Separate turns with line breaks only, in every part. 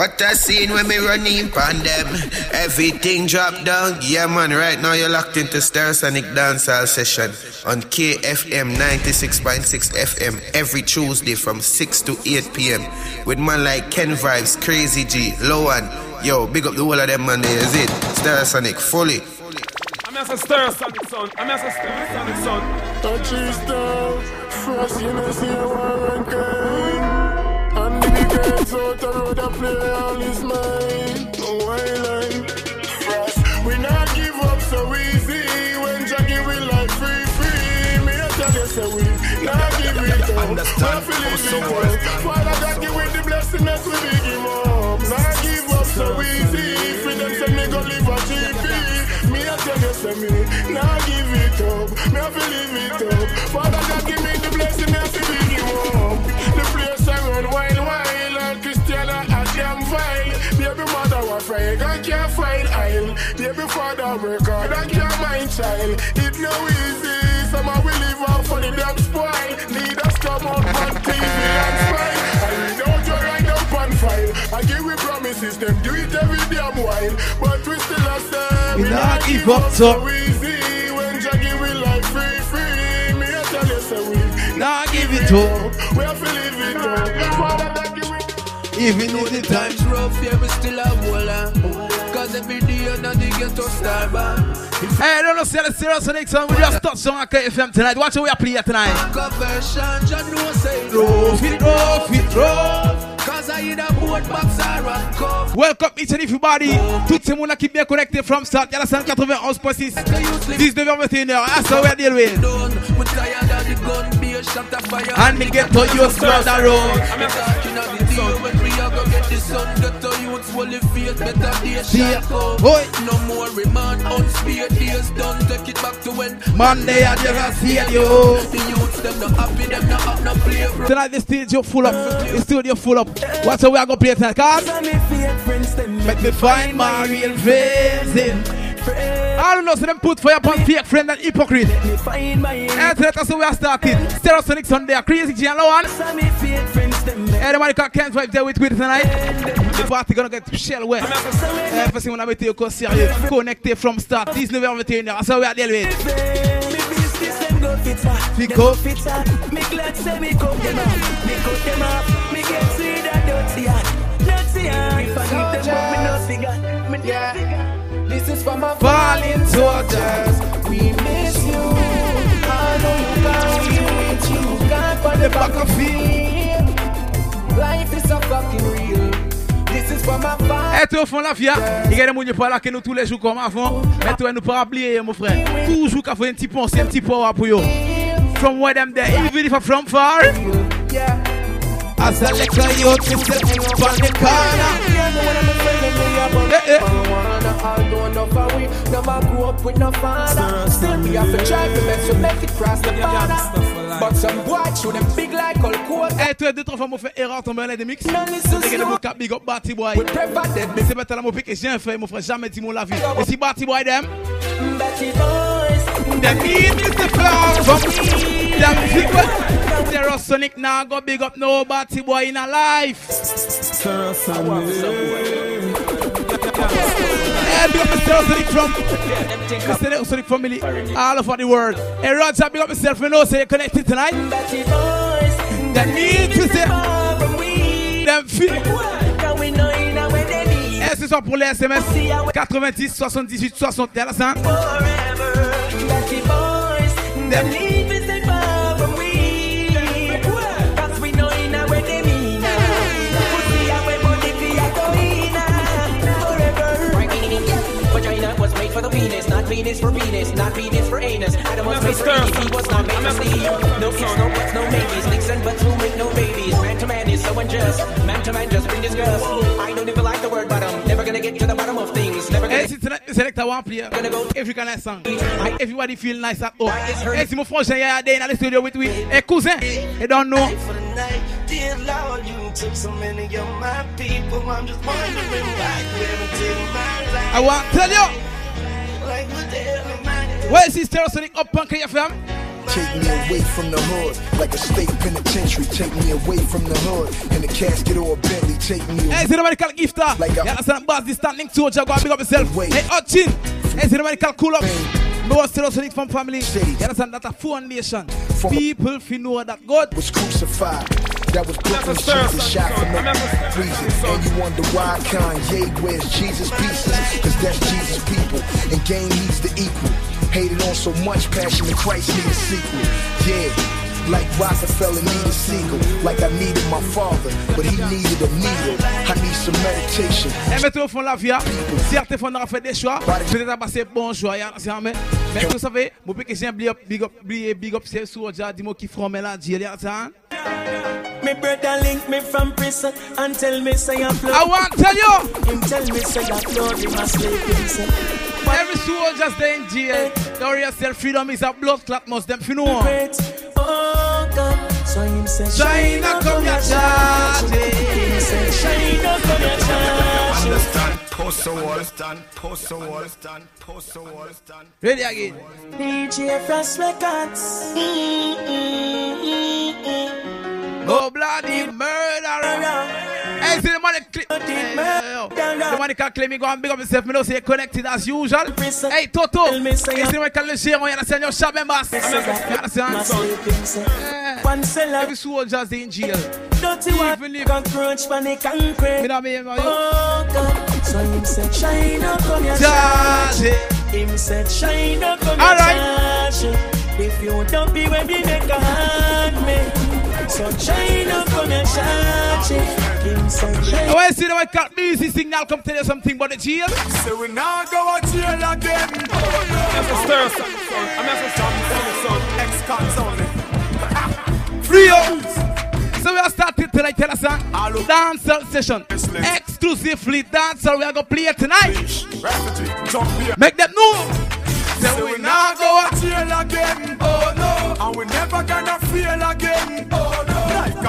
What a scene when me running pan them. Everything drop down. Yeah, man, right now you're locked into Stereosonic Dancehall session on KFM 96.6 FM every Tuesday from 6 to 8 p.m. with man like Ken Vibes, Crazy G, Lowan. Yo, big up the whole of them, man. There is it. Stereosonic, fully.
I'm as a Stereosonic son. I'm as a Stereosonic son.
Touchy stuff, fresh, you know, see a and out the road a play all is mine. No island. Fresh. We not give up so easy. When Jackie we like free, free. Me I tell you so we not give it up. Understand. Also Father Jackie with the blessing that we big him up. Not give up so easy. Them say me go live a GP. Me I tell you so me not give it up. Me I feel live it up. Father Jackie me the blessing that we big him up. The place I run wild mother I can't find aisle. Baby father work hard I can't mind child. It no easy. some Somehow we live off for the damn spoil. Need us come up on TV and smile. I out your right up on file. I give we promises them do it every damn while. But we still a say we not give up so easy. When Jackie we like free free. Me I tell you so we
not give it up.
We have to live it up.
Even if the times rough, yeah, we still. Cause every day another get to Starbucks.
Hey, don't know, see the serious next song. We just touched on KFM tonight. Watch what we are playing tonight.
Conversion, John no say rough, it rough, it rough. Cause I in boat box or a cup.
Welcome each and everybody. Tout ce monde qui bien connecté from start. Y'a la 191.6. 19h21h. That's how we deal with. And me get to you spread the road.
I'm talking of the deal when we are go get the sun. Get youths will the better days shall come. No more remand unspare days done. Take it back to when
Monday I just see you.
The youths them not happy, them not have no play.
Tonight the stage you full up. The studio full up. What's how we are gonna play tonight? Cause make me find my real friends in. I don't know, so them put fire upon fake friend and hypocrite. And tonight that's how we are starting. Stereosonic Sunday, crazy G and Lowan. Everybody got Ken's vibe there with with tonight. The party gonna get shell wet. First thing when I meet you, go serious. Connected from start. 19h21, that's how we are dealing with.
Pick up. Me glad say me come them up. Me cut them up. Me get see that dirty hand. Dirty hand. If I give them up, me no figure. Me yeah. This is for my
falling soldiers.
We miss you. I know you got you with you. God for the back of field. Life is so fucking real. This is for my father.
Et toi, au fond la vie, il y a des gens qui parlent que nous tous les jours comme avant. Mais toi, nous pas oublier, mon frère. Toujours qu'à faire un petit pensée, un petit power pour you. From where them there, even if I'm from far.
As I lick a youth, me sit on the corner.
Eh, eh.
Never grew up with no father. Still we have to try to best to make it cross the border. But some boy show them big like all cold.
Eh, toi, deux, trois fois, mon fait erreur, tomber dans des mix. T'es mon cap, big up, Batty Boy. Mais c'est pas mon pic et j'ai un fait, mon frère, jamais dit mon la vie. Et si Batty Boy, them.
Batty boys.
Them need me to flow from me. Them people. Stereosonic now go big up nobody boy in a life. Stereosonic. Yeah, big up myself, Sonic from yeah, Sonic, Sonic family, all over the world. Hey, Roger, big up myself, you know, so you're connected tonight. That means to say, them feel. Et ce soir pour les SMS 90 78 60
61 100. For the penis, not penis for penis, not penis for anus. Adam was made for Eve, he was not made for Steve. No kiss, no butts, no maybes, licks and butts who make no babies. Man to man is so unjust, man to man just bring disgust. I don't even like the word bottom, never gonna get to the bottom of things, never gonna
Et si tonight the selector one player, every kind of song, make everybody feel nice at home. Et si mon frangin y a day in the studio with me, et cousin, they don't know.
For the night, dear Lord, you took so many of my people. I'm just wondering why you ever took my life.
I want to tell you, where is this Stereosonic up on KFM?
Take me away from the hood, like a state penitentiary. Take me away from the hood, in a casket or a Bentley. Take me away.
Hey, the medical gifter. Like a, you understand? Boss, this standing soldier, go and big up yourself. Hey, Ochin. Hey, the medical cool up. Still also from family. You understand? That's a foundation. People feel know that God
was crucified. That was Brooklyn Jesus shot for no reason. And you wonder why Kanye wears Jesus pieces? Cause that's Jesus people. And game he's the equal. Hated on so much passion in Christ need a sequel. Yeah. Like Rockefeller needed Siegel, like I needed my father, but he needed a needle. I need some meditation.
Et mettez au fond la vie, certains font fait des choix, peut-être passer bon choix, mais mais vous savez, mon petit j'ai big up, big up, big up, c'est sur dis-moi qui from la dit,
Me brother link me from prison and tell me say I'm
I want tell you.
Him tell me say I'm blood in my slave
Every soldier stay in eh. jail. Don't yourself freedom is a blood clot must them fi know.
Oh God, so him say
China come your charge. Eh.
Him say China come your charge.
Understand, post the wall, stand, post the wall, stand, post the wall, stand.
Ready again.
DJ Fresh Records. Mm-hmm.
Oh bloody murderer. Hey, see the money clip. The money can claim me go and big up yourself. Me know say connected as usual. Hey, Toto. Hey, see the money can on you understand your shop eh, members. You understand? Every soldier's in jail.
Dirty one can crunch panic and crack.
Me know me,
Oh God, so him said China come here charge. Him said China come here charge. If you don't be when me make a hand me. So China come here charge.
I want to see the white cat music signal come tell you something about the jail.
So we now go to jail again.
I'm a stir son. I'm a son.
Ex-cons only.
Free out. So we are starting tonight, tell us, huh? Dancehall session. Exclusively dancehall. We are going to play it tonight. Make them know.
So we now go to jail again. Oh no. And we never gonna feel again.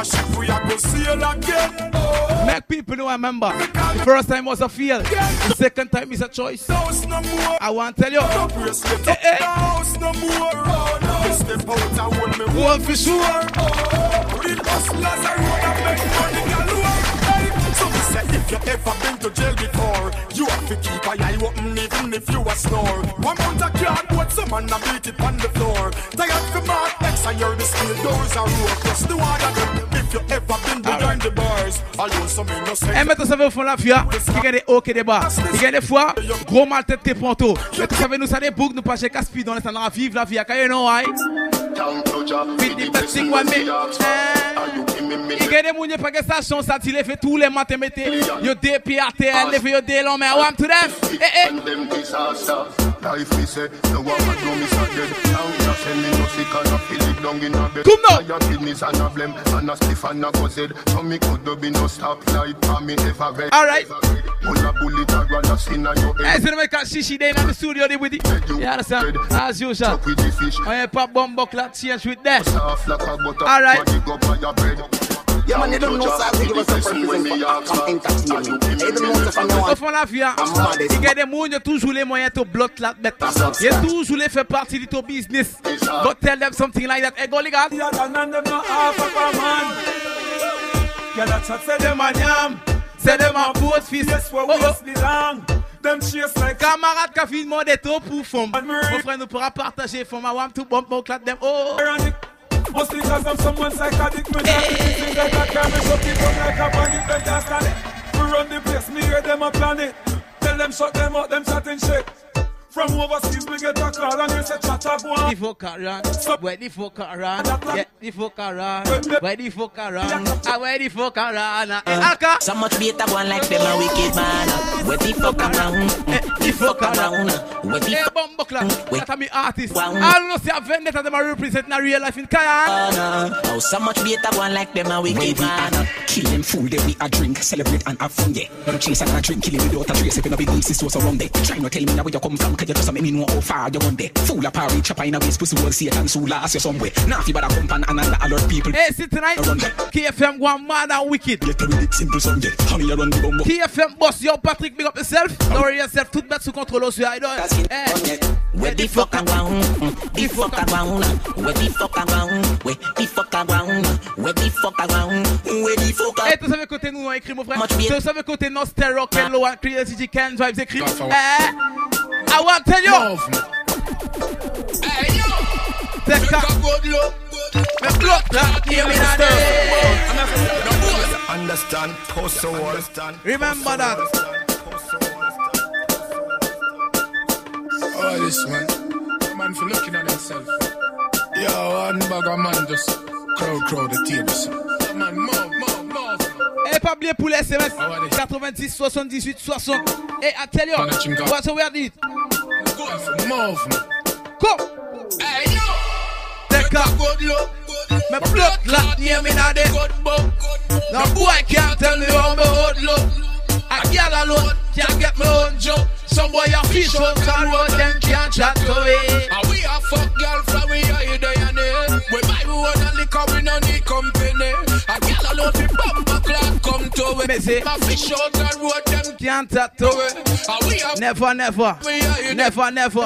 Oh a ship we are go sail again. Oh.
Make people know I remember. The first time was a feel. The second time is a choice. I want to tell you.
Hey, hey. House no more. Oh, no. Step out and hold me one for sure. Oh, if you ever been to jail before, you have to keep a eye open even if you a snore. One month cardboard, some man a beat it on the floor. Tired for mark X and you're the steel doors are rope. Just the water if you ever been behind the bars. Alone some innocent.
Eh, mais tu savais au fond la fia, il y a des. Il y a fois, gros mal tête tes. Mais tu savais, nous ça des boucs, nous pas chez Caspi dans l'instant, vivre la vie, à the thing one me. Il y a des que station, ça fait tous les matins. Yo puis à terre, yo l'homme, to them. Eh, eh.
Life say, no one know me so dead. Now just send me no sick and it down in a bed.
Come now.
I business and a blame and a stiff and a go said. So me could do be no stop light me red.
All right.
Pull a bullet and run a sin on your head.
Hey, so a shishi day in the studio with it. You understand? As usual.
Chuck with the fish.
I pop bomb buckler change with that.
Soft like a butter.
All right.
Body go by your bread.
Yeah, man, you don't know so I think it was a represent for entertainment. You don't know so from now on.
Au fond la vie, il y a des gens qui ont toujours les moyens de bloc la bête. Il y a toujours les fait partie de ton business. Go tell them something like that. Hey, go legal.
Yeah, and them not half of a man. Yeah, that's what say them a yam.
Say them a post fist.
Yes, where
Oh, oh.
we belong. Them chase
Camarade qui a fait demander trop pour femme. Mon frère nous pourra partager femme. I want to bump my clap them. Oh.
Ironic. Mostly because I'm someone psychotic. Me not think that I can make up people like a panic. Them can't stand it. We run the place, me hear them a plan it. Tell them shut them out, them chatting shit. From overseas, we get a call and we say chat up
The
one.
fuck around, where the fuck around, yeah, the fuck around, where the fuck around, ah, where the fuck around, Alka,
So much better one like them a wicked man. Where the fuck around? The fuck around? Where the fuck
Bumbuckler,
Wait.
that's a me artist.
Wow.
I don't know see a vendetta them a represent in a real life in Kayan.
around? Oh, so much better one like them a
When
wicked
we
man.
are kill them fool, then we a drink, celebrate and have fun, yeah. Don't chase and a drink, kill him without a trace. If you know big this is what's around there. Try not tell me now where you come from, cause you just make me know how far you run there. Fool a party, chopper in a waist, pussy it and so last you somewhere. Now if you better come and and alert people.
Hey, see tonight, KFM go mad and wicked.
Get with it simple Sunday. Honey, you run the bumbo.
KFM boss, yo Patrick, big up yourself. Don't worry yourself, tout mettre sous contrôle aussi, I don't. Eh.
Where the fuck I ground? The fuck I ground? Where the fuck I ground? Where the fuck I ground? Where the fuck I ground? Where the fuck I
Eh, tu savais côté nous, on écrit mon frère. Tu savais côté non stereo, Ken Low, Creativity, Ken Vibes, écrit. Eh, I want to tell you.
Hey yo,
Take
take
a
a good look.
me blood clot, hear me now.
Understand, post so understand.
Remember that.
This man. Man for looking at himself. Yo, one bag of man just crowd, crowd the tables. Man, move, move, move.
Et pas oublier pour les SMS 90 78 60. Et I tell you, what's the word it?
Move, man.
Come.
Hey yo,
Take
a good look.
me blood clot, hear me now.
Good book.
No boy can't tell me how me hold look. A girl alone can't get me own joke. Some boy a fish out and road them can't chat to it.
And we a fuck girl from we are there and there. We buy we want a liquor, we no need company. A girl alone fi bumper clock come to
Me
it.
say-
A fish out and road them
Can't chat to it.
And we a
Never, never,
we are here
never, never.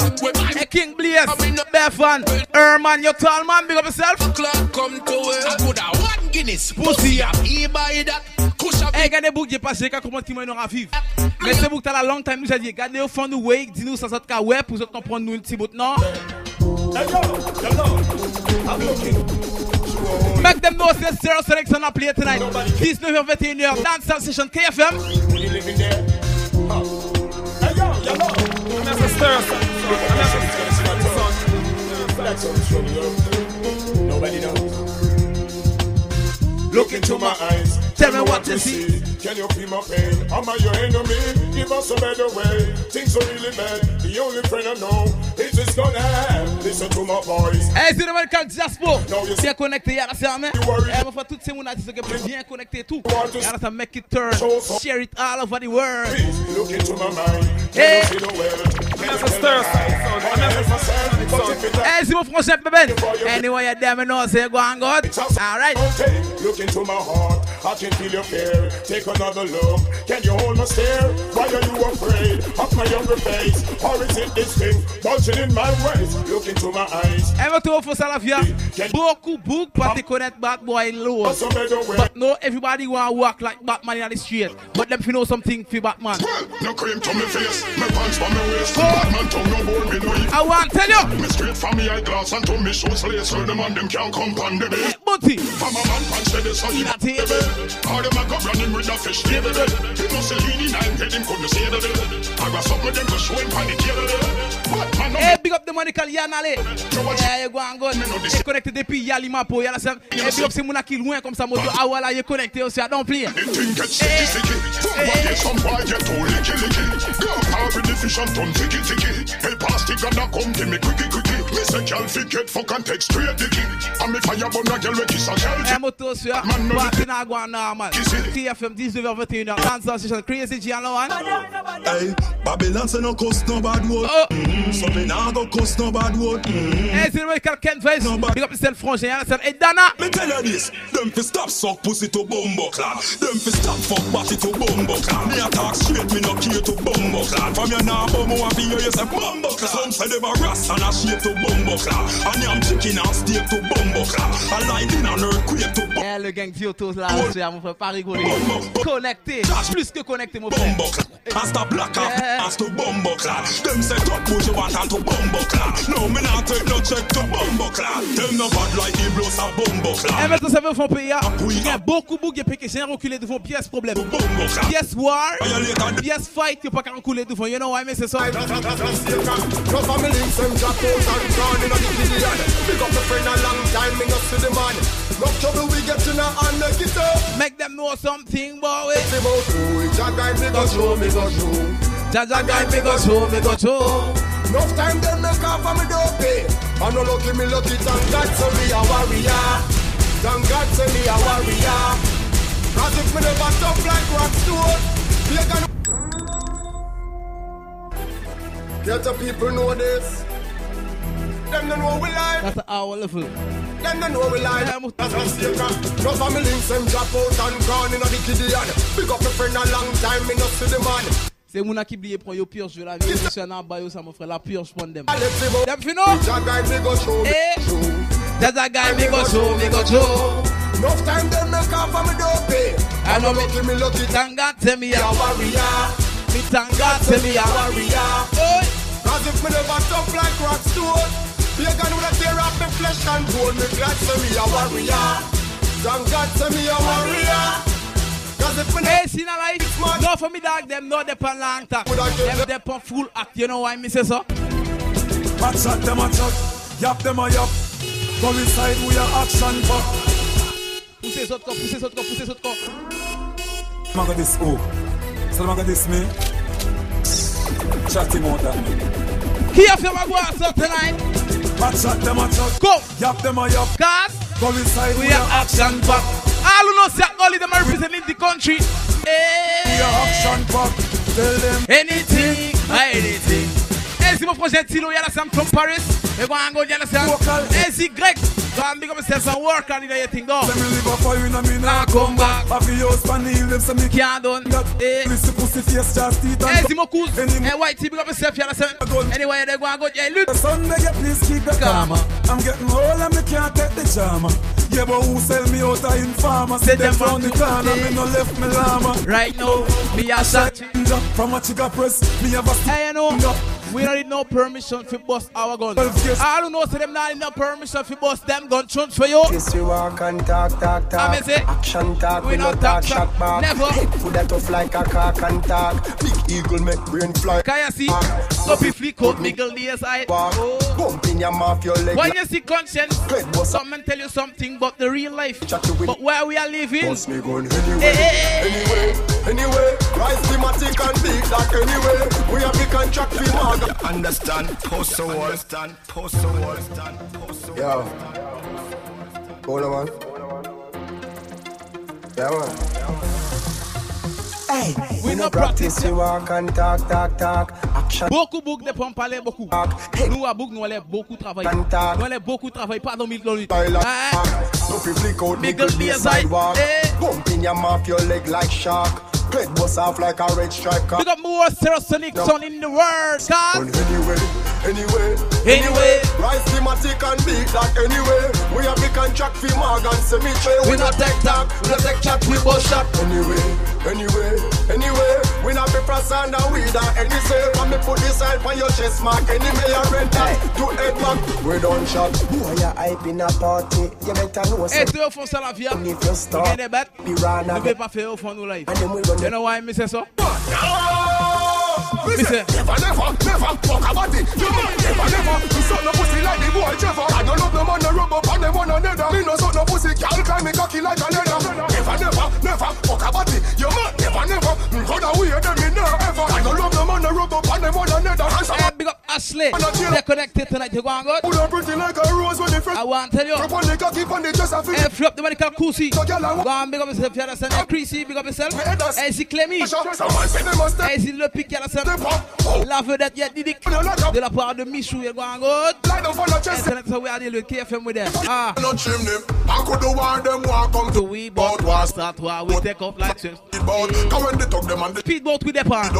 Hey, King Blaze, Befan, Herman, you tall man, big up yourself.
clock come to it. I could have one Guinness pussy a he buy that. A
Hey, gardez bouc, j'ai passé, quand comment qui m'a à vivre. Mais c'est bouc, t'as la long time, nous j'ai dit, gardez au fond du way, dis-nous ça, ça te ouais, pour autres comprendre nous un petit bout, non? Make them know c'est zero selection à play tonight. 19h21h, Dance Session KFM.
Nobody knows. Look into my eyes.
Tell me what you see.
Can you feel my pain? Am I your enemy? Give us a better way. Things are really bad. The only friend I know is this gonna have. Listen to my voice.
Hey, c'est le American Jaspo.
No,
Bien connecté, y'a la. Eh, mon frère, toutes ces mounas, c'est que bien connecté tout. Y'a la make it turn. Share it all over the world.
Look into my mind.
Hey.
you see the world? Can you tell the eyes? I never myself, but if it
Hey, c'est mon frangin, bébé. Anyway, you damn know, say go on, God. All right.
Look into my heart. I can feel your fear. Take another look. Can you hold my stare? Why are you afraid of my younger face? Or is it this thing bulging in my ways? Look into my eyes.
Faut ça la vie. Beaucoup, beaucoup, pas te connaître Bad Boy Low.
What's a better way?
But no, everybody want to walk like Batman in the street. But them fi know something for Batman.
No cream to me face. Me pants for me waist. Batman tongue no bore me know.
I want to tell you.
Me straight from me eyeglass and to me shoes lace. Where them and them can't come on the bed.
Bunty.
From a man punch steady so he
In a table.
All them a go running with a fish table He no say lean in nine head him couldn't that I got something them go show him pan the table But man no
Hey, big up the money call Yanale. Yeah, you go and go. Et connecté depuis Yali Mapo. Y'a la serme. Et big up c'est mon qui loin comme ça. Moto, ah voilà, il est connecté aussi. Don't play.
The thing get sticky sticky From one day some boy get too licky fish and turn ticky ticky Hey pass the gun come give me quickie quickie Me say girl fi get fuck and take straight dicky And me fire burn a girl we kiss a girl
Eh, moto sur. Parti na go normal. KFM 19h21h. Dance Session. Crazy G and Lowan.
Hey, Babylon say no cuss no bad word.
Oh.
So me nah go cuss no bad word.
Hey, c'est le money call Ken Face. Big up the frangin. La serme. Et Dana.
Me tell you this, them fi stop suck pussy to bumbo clad. Them fi stop fuck body to bumbo clad. Me a talk straight, me no care to bumbo clad. From your nah bum, I feel you say bumbo clad. Some say them a ras and a shape to bumbo clad. And yam chicken and steak to bumbo clad. A lightning and earthquake to bumbo
Eh, le gang Diotos là, c'est à mon frère, pas rigoler. Connecté, plus que connecté, mon frère.
the black
Yeah.
as to bumbo clad. Them say top push you want to bumbo clad. No, me not take no check to bumbo clad. Them no bad like the blows a bumbo
Eh,
clad.
maintenant, ça veut faire pays. Il y a beaucoup, beaucoup de qui reculé devant pièce problème. Pièce war,
Violate
pièce fight, il n'y a pas qu'à reculer devant. You know why, mais c'est ça.
Pick up the friend a long time, me not see the man No trouble we get in a hand, like it up.
Make them know something, boy.
See about who it a guy, me go show, me go show.
Jaja guy, me go show, me go show.
Enough time them make off and me don't pay. I no lucky me lucky, thank God say me a warrior. Thank God say me a warrior. Cause if me never tough like rock stone We gonna Get the people know this Them don't know we life
That's our level.
Them don't know we
mo-
That's a mistake No family links them drop out and gone in a the Gideon Big up my friend a long time, me not see the man
C'est mon qui brille pour yo purge la vie. Je suis en bas ça mon frère la purge pour them. Them fino. Eh. That's a guy me go show, me go show.
Enough time them make off for me pay.
I know me
lucky me lucky.
Thank God tell me a
warrior.
Me thank God tell me a
warrior. Cause if me never tough like rock stone, pagan would tear up me flesh and bone. Me me a warrior. Thank God say me a warrior.
Hey, see now like no for me dog them no depend long talk. Them depend full act. You know why me say so?
Match shot them a shot, yap them a yap. Go inside we are action for.
Poussez autres corps, poussez autres corps, poussez autres corps.
Maga this who? So maga this me. Chat him out that me.
Qui a fait ma voix so tonight?
Match shot them a shot,
Go.
yap them a yap.
Cause
Go inside
we are action pack. All who know say only them representing the country.
We are action pack. Tell them
Anything, anything. Hey, si mon projet Tilo, la Sam from Paris. Et go and go, Sam. Hey, si Greg. Go and big up yourself and work on it, you think, go.
Let me live up for you and me
Now
now
come back.
Happy house panel them say me
Can't done.
Eh.
Hey.
Listen pussy face just teeth and
mon cousin.
Any-
Hey, white big up yourself, la Sam. Anyway, they go and go, yeah, look.
Sunday, yeah, please keep the
Karma.
karma. I'm getting old and me can't take the drama. Yeah, but who sell me out of informer?
Say
them round the
to
corner, me eh. no left me llama.
Right now, me a shot.
From a chica press, me have a
Hey, you know, we don't need no permission for bust our gun. I don't know, so them not need no permission for bust them gun chunch for you.
Kiss you walk and talk, talk, talk.
say,
Action talk,
we
we
not
not
talk,
talk, shot back.
Never.
Foot that tough like a cock and talk. Big eagle make brain fly.
Can you see? Up if Miguel Diaz eye.
Walk.
Oh.
Bump in your mouth, your leg.
When you see conscience,
boss.
someone tell you something about the real life.
To.
But where we are living,
Boss me gun anyway,
Hey, hey, hey.
anyway, anyway. Rise thematic and big that anyway. We have the contract for Marga.
Understand? Post the wall. Understand? Post the wall. Understand? Post the wall.
Yo. Hold on, man. Yeah, man. Hey,
We no practice,
we walk and talk, talk, talk. Action
beaucoup book de pompe parler beaucoup.
Hey,
Nous à book nous allons beaucoup travailler. Nous allons beaucoup travailler, pas dans mille minutes.
style of
Ah.
No fi flick out,
Miguel
be a
Diaz, I-
sidewalk.
hey.
Bump in your mouth, your leg like shark. Click bust off like a red striker.
We got more Stereosonic son in the world,
Gun
cause
Anyway, anyway,
Anyway.
Rise thematic and big that anyway. We have the contract for Morgan Cemetery.
we not take talk, we not take chat, we bust shot.
Anyway, anyway, anyway, we not be frost and a weed and any say. When me put this sign on your chest mark, any me a rent that to head back. We don't shot. Boy, you hype in a party. You better know
Hey,
something.
tu veux faire ça la vie?
If you
Vous
start,
gagnez des bêtes?
Piranha
Vous ne pouvez pas faire au fond de life.
and then we run
You know why me say so? Me say,
Never, never, never fuck about it. You know, never, never. You suck no pussy like the boy Trevor. I don't love no man, no rub up on them one another. Me no suck no pussy, girl climb me cocky like a leather. Never, never, never fuck about it. You man, never, never. Mm, How the weird them me never ever. I don't love no man, no rub up on them one another. Hands
hey,
up,
big up Ashley. They're connected tonight. You go and go.
put up pretty like a rose when they fresh.
I want to tell you.
Up on the cocky, on the dress, I feel.
Hey, flip the money called Kusi.
So girl, I
Go and big up yourself, you understand? Hey, Chrissy, big up yourself.
Hey, that's-
Hey, c'est Clémy.
Someone say they must
Hey, c'est le pic, you understand? La vedette, y'a Didic.
you like a
De la part de Michou, you go
on the
Hey, ça, we are dealing with KFM with them. Ah.
No chimney. I could do one them walk come to
we one start while we take off like this.
speedboat. Come when they talk them and they
Speedboat with the pan.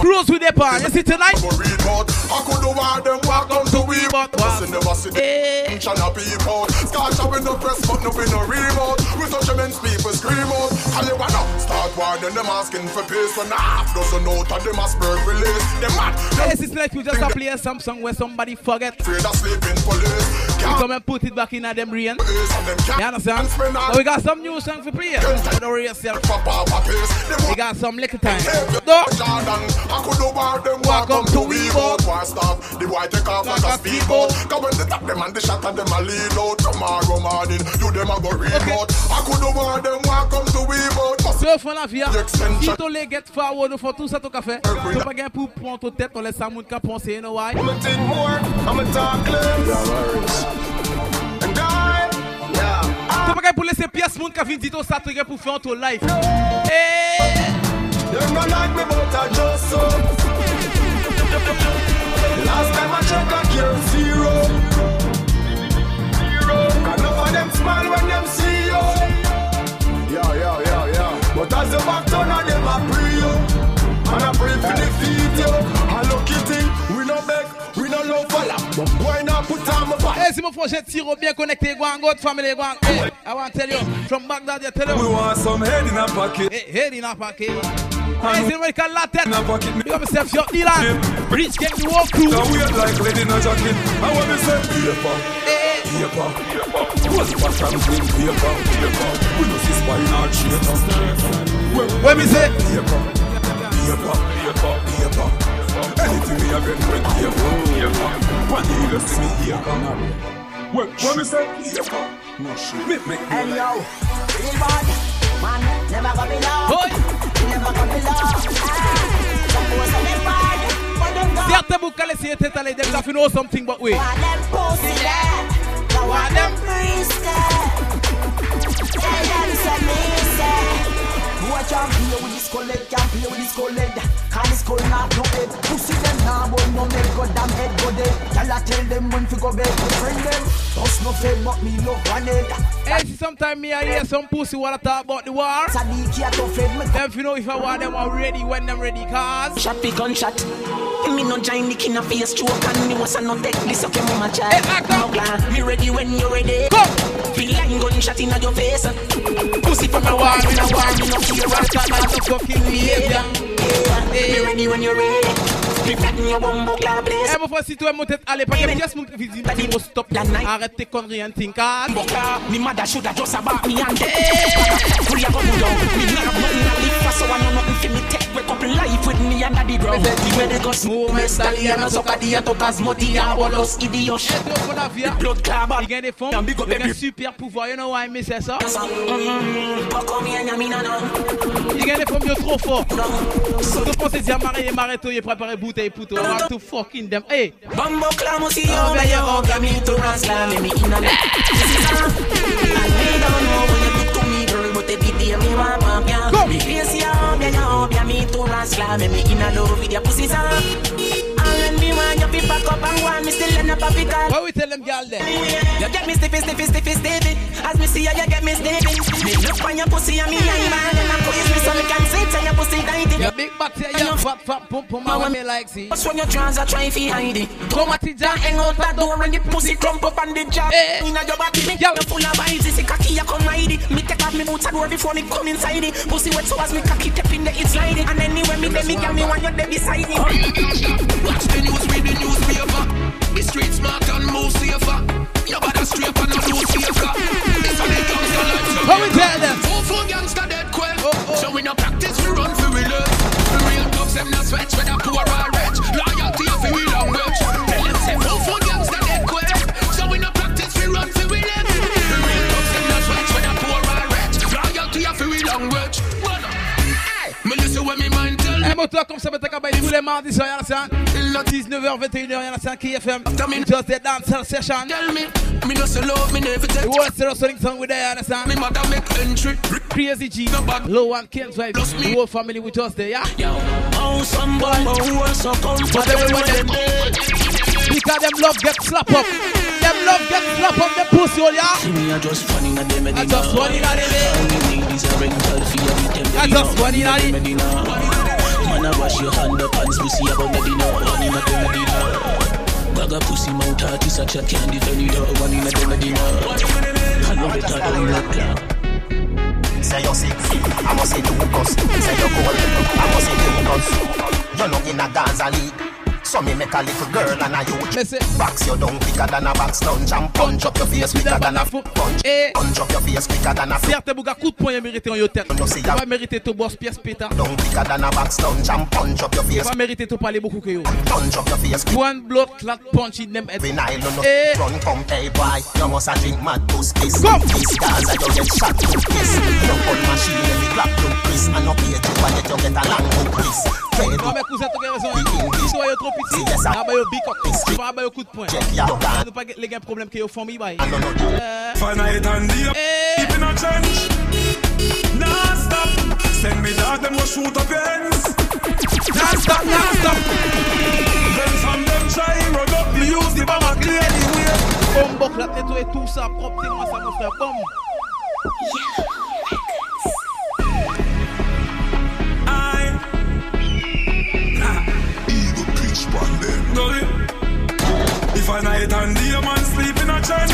Cruise with the pan. You see tonight?
I could do one them walk come to we but
What?
Pussy never see the eh.
Hey.
China people. Scotch up in the press but no we no remote. We them and people scream out. Call you wanna start war then them asking for peace. When half dozen out of them a spurt release. Them mad. Them
it's like we just a play some song where somebody forget.
afraid of sleeping police. Can't
come and put it back in at them brain.
face and them
You understand? So we got some new song for play. Don't worry yourself.
Pop up a pace. Them
We got some little time.
No.
No.
Jordan, I could do bar them welcome to we boat. Stop? The boy take off like a speedboat. Come when they tap them and the shot at them a lead out. Tomorrow morning, you them a go remote. I could do bar them welcome to we boat.
Se fon la vie, si to le get forward, ou fò tout sa to ka fè. To pa gen pou pon to tèt, on lè sa moun ka ponse, you know why?
I'm a think more, I'm a talk less. And I, yeah,
To pa gen pou lese pias moun ka vin di to sa to gen pou fè an to life. Hey!
them not like me but I just so. Last time I check, I came zero. Zero. Enough of them smile when them see you. Yeah, yeah, yeah, yeah. But as the back turn, I them I pray you. And I pray for the
feet you. Hello
Kitty, we no beg, we no love for love. But why not put on my back?
Hey, si mon projet zero, bien connecté, go and go family, go and. Hey, I want to tell you, from Baghdad, you tell you.
We want some head in a pocket.
Hey, head in a pocket. Hey, c'est vrai qu'à la tête. Big up yourself, your Dylan. Rich gang, the walk crew.
Now we are like lady in a jacket. I want to say paper, paper, paper. What's the back and bring paper, paper. We know this spy in our theater.
When me say
paper, paper, paper, paper. Anything we have been with paper, paper. One day you see me here, come on. When, when me say paper, no shit. Make, make,
Hey yo, real bad man, never gonna be go.
Certain book them have to know something but wait.
Say. Watch out with this head, can't play with this skull head. Cause this not no head. Pussy them now, but no make god damn head go dead. Tell I tell them when to go bed, to friend them. Bust no fed, but me love one head.
Hey, see, sometime me I hear some pussy wanna talk about the war.
Sadiki a tough head, me
Them fi know if I want them are ready when them ready cause.
Shot be gunshot. Me no join the king of face stroke and me was a no take this your mama child.
Hey, act
No
up.
Me ready when you ready.
Go.
Feel like gunshot in your face. Pussy from a war, me no war, me no what
That's not the fucking behavior.
Me ready when you're ready. Me flatten your bumbo clap place.
Eh, mon frère, si toi, mon tête, allez, pas que pièce, mon visite, dis moi stop. Arrête tes conneries, thing, cause.
Boka, me mother shoulda just about me and Free a go down. Me nah have nothing to live for, so I know nothing fi me take. Wake up life with me under the ground. Where they go smoke, me stallion, and suck a dia to cosmoti, and bolos idiot. Blood club,
Il gagne des fonds, il gagne un super pouvoir, you know why I miss ça? Il gagne des fonds mieux trop fort. Donc on s'est dit à marier, Mareto, il est préparé bouteille pour toi. I want to fucking them. Hey!
Bumbo clam, see you over your hug, and me to run slam, me in a And me don't know when you to me, girl, but every day me want pump ya. Me face ya, ya, ya hug ya, me to run slam, me in a love with your pussy son. And want you fi pack up and and me still end up a up.
What we tell them girl then?
You get me stiffy, stiffy, stiffy, stiffy. As me see you, you get me stiffy. Me look on your pussy and me eye man, and I squeeze me so me can sit on your pussy tighty.
Your big back here, your fat, fat, pump, pump, want me like see.
What's when your trans are trying to hide it?
Come at it, Jack.
Hang out that door and the pussy crump up on the job.
Eh.
Inna your body, me you full of vibes. This cocky, you come hide it. Me take off me boots and door before me come inside it. Pussy wet so as me cocky step in the it slide it. And anywhere me there, me girl me want you there beside me.
Watch the news, read the newspaper. The street smart and move safer. Your body straight and no do safer. This one the gangster life. so
How we tell them?
Four four gangster dead quick. Oh, oh. So we no practice, we run for we live. The real thugs them not sweat, whether poor or mind tell
Un moteur comme ça, qu'à tous les mardis soirs, y'en a ça. 19h, 21h, y'en a ça qui. Just the dancehall session.
Tell me, me no me never take
The wrestling song with there, understand?
Me mother make entry.
Crazy G, Lowan Ken's wife, the whole family with us there, yeah?
Oh, some boy, who was so
But everyone them Because them love get slap up. Them love get slap up them pussy, oh, yeah?
Me a just funny na dem
I just want it on it,
Ladies are rental fee every time.
I just it on it.
Medina. I wash your hand up and pussy about Medina. One in a Medina. Gaga pussy mouth heart is such a candy belly dog. One in a Medina. I love it, I don't look like.
Say you're sick, I must say you cause Say you're cold, I must say you cause You're not in a Gaza league So me make a little girl and a you Box you down quicker than a box lunch And punch up your face quicker than a foot punch. Punch up your face quicker than a foot
Certes, bouga coup de poing mérité en yo tête. Vas mériter ton boss pièce péta.
Down quicker than a box lunch And punch up your face.
vas mériter ton parler beaucoup que yo.
Punch up your face
One blood clot punch in them head.
Vinyl no no
Eh.
Run come hey boy. You must a drink mad to kiss This Gaza you get shot to kiss. No gun machine let me clap to Chris And no page you and yet you get a long hook Chris Fred
Non, mais cousin, t'as raison. Si toi, yo trop petit, ah bah yo big up. Tu vas bah yo coup de poing. Nous pas les gars problème que yo font mi bail.
Find night and day, deep in a trench. Nah stop. Send me dog, them go shoot up your hands.
Nah stop, nah stop.
Then from them try run up, me use the bomber clear the way.
Bombe, clat, nettoyer tout ça, propre, c'est moi ça, mon frère. Bombe.
Gully. a night and day, man sleep in a trench.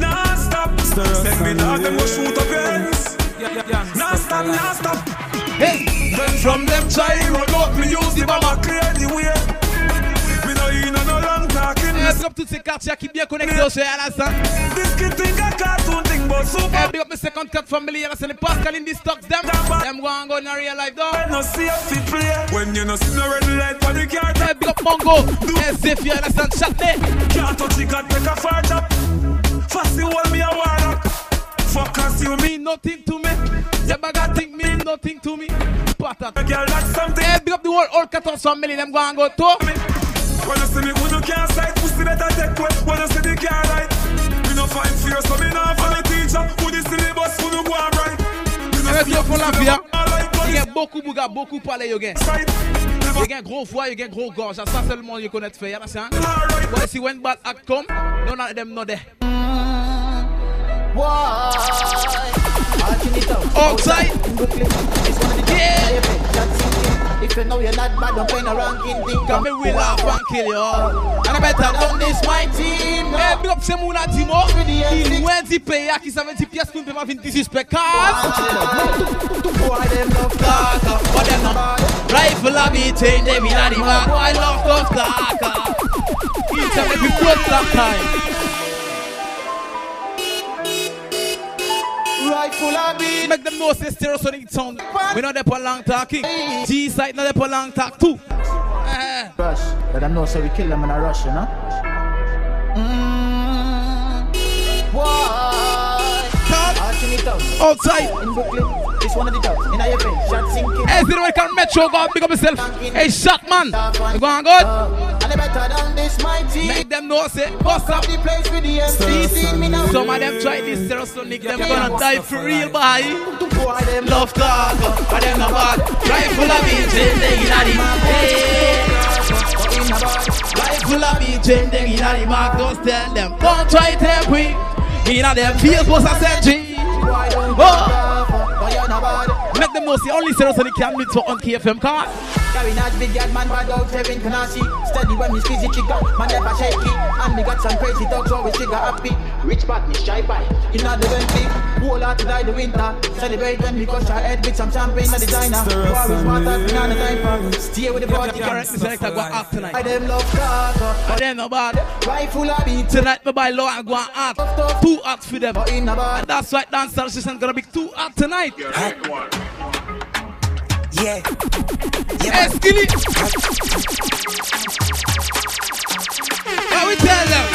Nah stop, send me dog them go shoot up ends. Nah stop, nah stop. Hey, then from them try run out, me use the bomber clear the way
big up toutes ces quartiers qui bien connectés au à l'instant.
This kid think a cartoon thing, but super.
Hey, big up my second cut family, you understand the Pascal in them. Them go go in a real life, though.
No see fit play when you no see no red light the car.
Hey, big up Mongo. Hey, Zephyr, you? Shot me.
Can't touch it, got take a up. Fast you hold me a warlock. Fuckers, you
mean nothing to me. Your bag think mean nothing to me. Patat.
Girl, that's something.
Hey, big up the whole all 14 family, them go and go too.
When you see me, when you can't sight, pussy better take way. When you see the car right, me no find fear, so me no for the teacher. Who the syllabus, who no go and right.
Avec yo pour la vie, il y a beaucoup bouga, beaucoup parler yo gen. Il y a gros voix, il y a gros gorge, ça seulement you connaît faire, ça. But see when bad act come, none of them know there. Why? Outside. Yeah.
If you know you're not bad, don't play no ranking thing.
Come me will laugh and kill you. And I better done this my team. Hey, big up some una team up. Il Wendy pay qui ça veut dire pièce pour pas venir disrespect cause. But them not rifle a beating them in the mark. Boy love tough talker. Each and every foot time.
Rifle a beat.
Make them know say stereosonic sound. We know they for long talking. G side know they for long talk too.
Uh. Rush. Let them know so we kill them in a rush, you know. Mm. Why?
Outside.
In Brooklyn. This one of the dogs. In your face. Shot sinking.
Hey, see the way can Metro go big up yourself. Hey, shot man. You going good?
Uh, and better than this mighty.
Make them know say. Bust up
the place with the MCC.
Some of them try this Stereosonic. Them gonna die for real, boy. Love talk. But them not bad. Rifle of beach. They in the Rifle of beach. They in the mark. Don't tell them. Don't try to tempt we. In them fields was a century. Oh. Make them know see only Stereosonic can meet for on KFM car.
Carry not big yard man bad out seven can I see? Steady when me squeeze the trigger Man never shaky And me got some crazy dogs always trigger happy. Rich part me shy by. You know the Bentley Whole out to die the winter. Celebrate when we crush our head with some champagne at the diner. You always smart as me on the time for Stay with the party.
Correct me selector go act tonight.
I them love car
But them no bad.
Rifle a beat.
Tonight me buy low and go and act. Two acts for them. And that's why dance session gonna be two acts tonight
yeah.
Yeah. Hey, Skilly. How we tell them?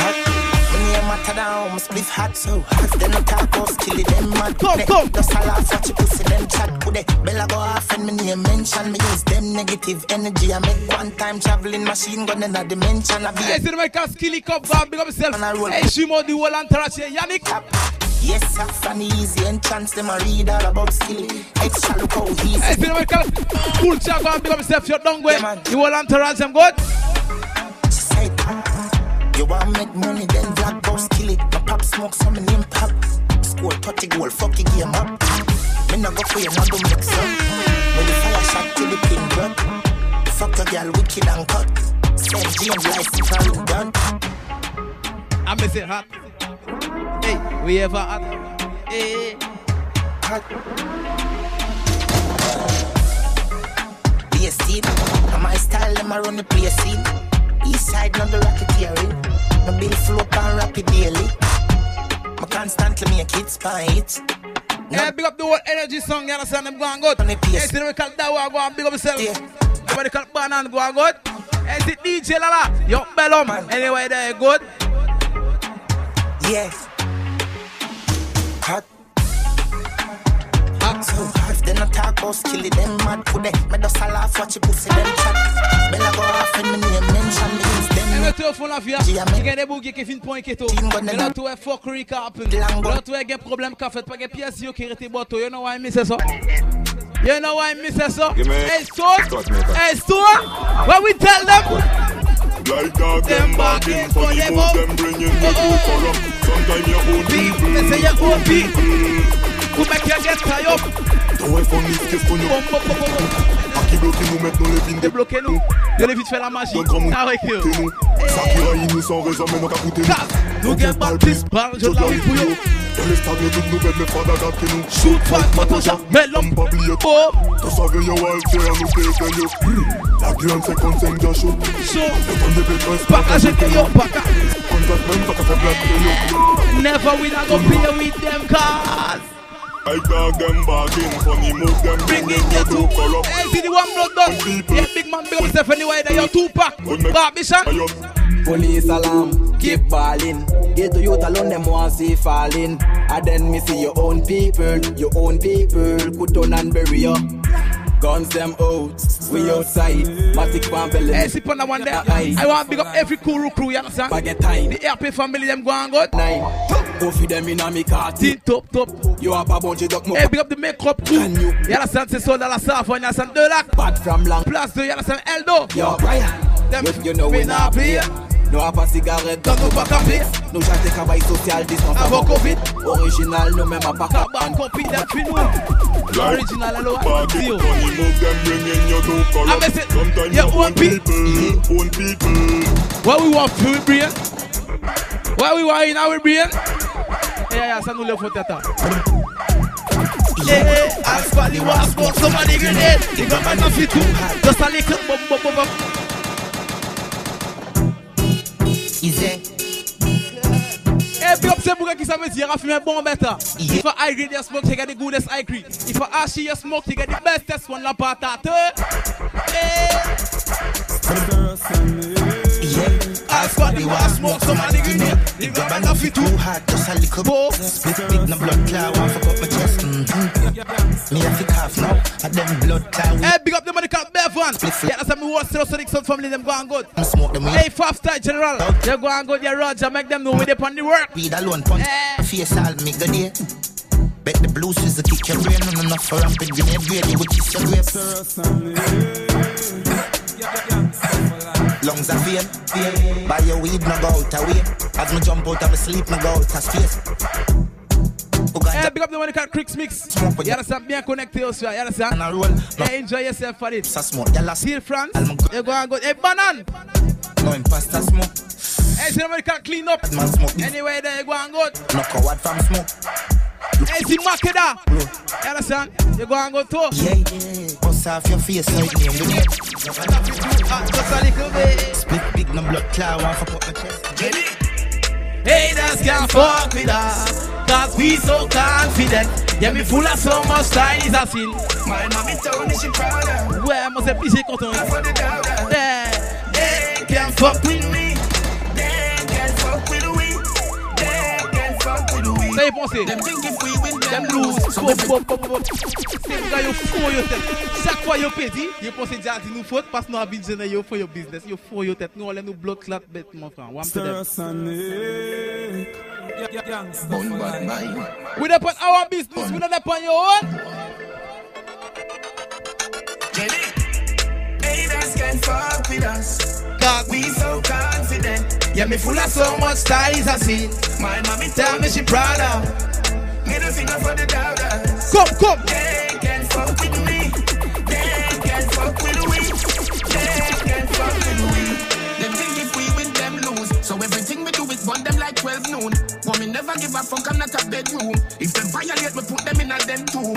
When you matter down, split hot so hot. Then no talk about skilly them mad.
Come, come.
Just a laugh watch you pussy them chat. Could they bella go off and me name mention me use them negative energy. I make one time traveling machine gun in a dimension. I be.
Hey, see the make a skilly cup go big up yourself. Hey, Shimo the whole entourage here, Yannick.
Yes, I find easy entrance, them a read all about skilly. Extra look how easy.
Hey, make a cool chat go and big up yourself. You're done with. The whole entourage them good.
Say ah, you want to make money, then black boss kill it. My pop smoke some name pop. Score 30 goal, fuck the game up. Me no go for you, no mix up. When the fire shot till the pin drop. Fuck your girl, wicked and cut. St. James license are done.
I miss it hot. Hey, we ever hot. Hey,
hot. Be a scene. My style, them I run the play scene. East side, not the racketeering. My bill flow and rapid daily. I constantly make it spite.
Yeah, big up the whole energy song, you understand? them going good. Hey, see the call that one, go and big up yourself. Yeah. Everybody call Banan, go and good. Hey, see DJ Lala, yo, Bellum. Anyway, they're good.
Yes. Hot. Hot. So hot, then I talk about skilly, them mad for them. Me just a laugh, watch you pussy, them chat. Bella go off and me name mention me use them.
Le tour font la vie. Il y a des bougies qui finissent pour un keto. Mais là, tu es fuckery qui happen. Là, tu as un problème qui fait pas des pièces qui étaient boto. You know why I miss ça? You know why I miss ça? Hey, Stone. Hey, Stone. What we tell them?
Like dog, them bargain for the move, them bringing the two column. Sometimes your own people.
They say your own people. Who make you get tired up?
Don't wait for me, skip for you.
Qui bloque nous mettre nous les vines
Débloquez nous De les vite faire la magie. Ah ouais que
nous Ça qui raille nous sans raison mais nous qu'à coûter nous.
Nous gagne Baptiste Parle je la vie pour yo
Dans les stades toutes nouvelles mais pas d'adapte que nous.
Shoot fat motoja Mais l'homme.
pas plié
Oh.
T'as savé yo Walter nous t'es yo La gueule 55 de chaud.
So
Le temps de pétresse
Pas qu'à jeter yo Pas qu'à
Contact même pas qu'à faire black yo
Never we not go play with them cars
I got them bargain, funny move them
Bring in your two color. Hey, see the one blood done. Yeah, big man, big up yourself anyway. That your two pack. Barbie shot.
Police alarm, keep balling. Get to youth alone, them want see falling. And then me see your own people, your own people. Put on and bury you. Guns them out, we outside. Matic pan belly.
Hey, sip on one there. I want big up every crew, crew, you understand?
Baget time.
The RP family, them go and go.
Nine. Go feed them in a me car.
Top, top.
You have a bunch of duck
Hey, big up the makeup crew.
You?
Understand? C'est ça dans la salle, you understand? Deux lacs.
Bad from long.
Plus deux, you understand? Eldo.
Yo, Brian.
Them,
you, you know we not play. No a pas cigarette dans nos bacs à pied Nous jette travail social distance avant Covid. Original nous même à pas
Cabane copie d'un film Original allo
Party funny move them bring in your two color
I miss it
Sometimes
Your
your
own people
Own people
What we want for we brain What we want in our brain eh, Yeah, yeah, ça nous le faut tata Yeah, as for the war smoke somebody grenade. The government of it too. Just a little bum bum bum bum
Easy.
Hey, big up say bouga qui ça veut dire, fumer bon bête. If a high grade your smoke, you get the goodest high grade. If a ashy your smoke, you get the bestest one la patate.
As for the war smoke, somebody grenade. The grab off it too hard, just a little bit. Split big, no blood cloud, one fuck up my chest. Mm-hmm. Me have to cough now, and them blood cloud.
Hey, big up the money called Bevan. Yeah, that's how me watch Stereosonic Sound family, them go and good.
I smoke them
Hey, Five Star General, they go and good, yeah, Roger, make them know where they on the work.
Weed alone, punch, face all me go there. Bet the blues is the kick your brain, and enough for rampant grenade grade, you will kiss your grapes. Lungs are fail. Buy your weed, no go out away. As me jump out of my sleep, no go out of space.
Hey, big up the one called Cricks Mix. You understand? Bien connecté aussi, you understand?
And I roll.
Hey, enjoy yourself for it.
Ça smoke, y'a la
Still France, you go and go. Hey, Banan!
No imposter smoke.
Hey, somebody can clean up.
Man smoke.
Anyway, there you go and go.
No coward from smoke.
Hey, see Makeda. You understand? You go and go too.
Yeah, yeah. Bust off your face, like name the.
Just a little bit.
Split big, no blood cloud, one fuck up my chest. Jenny.
Haters can't fuck with us Cause we so confident Yeah, me full of so much style is a sin
My mommy told me she proud of
Ouais, moi c'est pigé content Yeah,
They can't fuck with
Ça y est pensé?
Them
blues Pop, pop, pop, pop C'est gars yo fou yo tête. Chaque fois yo pédi Yo pense déjà dit nous faute Parce nous habitons yo for your business Yo fou yo tête. Nous on les nous bloc clat bête mon frère. One to them
Bun bad mind
We on our business We not on your own.
Jenny Fuck with us.
Cause
we so confident.
Yeah, me full of so much style is a sin
My mommy
Tell me she proud of.
Middle finger for the doubters
Come, come.
They can't fuck with me. They can't fuck with we. They can't fuck with we like 12 noon me never give a fuck I'm not a bedroom If them violate me put them in a them tomb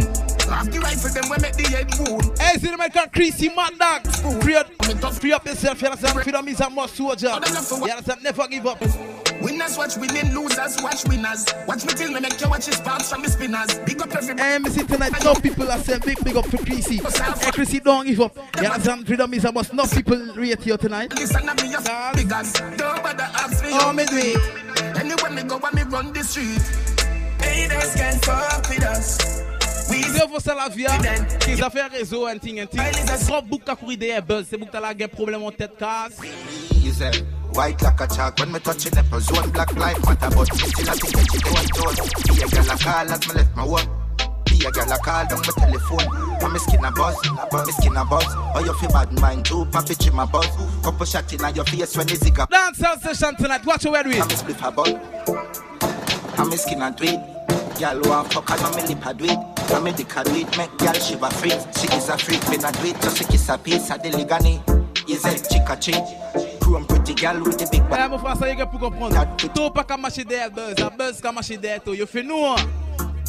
Have the rifle them we make the head wound
Hey, see the man called Chrissy Mad Dog. Free up, free up yourself, you understand? Freedom is a must soldier. You understand? Never give up.
Winners watch winning, losers watch winners. Watch me till me make you watch his sparks from the spinners. Big up
me see tonight, no people are saying big, big up Chrissy. Hey, Chrissy, don't give up. You understand? Freedom is a must. No people rate you tonight.
Listen to me, your figures. Don't bother ask me.
Oh, me do it.
Anywhere me go, when me run the street. Haters can't fuck with us.
Se vous la vie, qu'ils a fait réseau, un ting, un ting. Trop beaucoup à courir des buzz, c'est beaucoup à la guerre problème en tête casse.
Easy. White like a chalk when me touching nipples. One black life matter, but me still a think she don't told. Be a girl a call as me left my work. Be a girl a call down my telephone. For me skin a buzz, me skin a buzz. Oh you feel bad mind too, papi in my buzz. Couple shot in your face when the zigga.
Dance out session tonight. Watch your with.
I'm a split a bun. I'm a skin and tweet. Girl want fuck and I'm a lip a it.
From me dick a do it, make girl shiver free. She is a freak, when I do it, just a kiss a piece of the ligani. Is a chick a cheat. Chrome pretty girl with the big
back. Meu faço aí que é por comprendre. Tu pra cá machi der buzz, a buzz cá machi der tu. You feel no?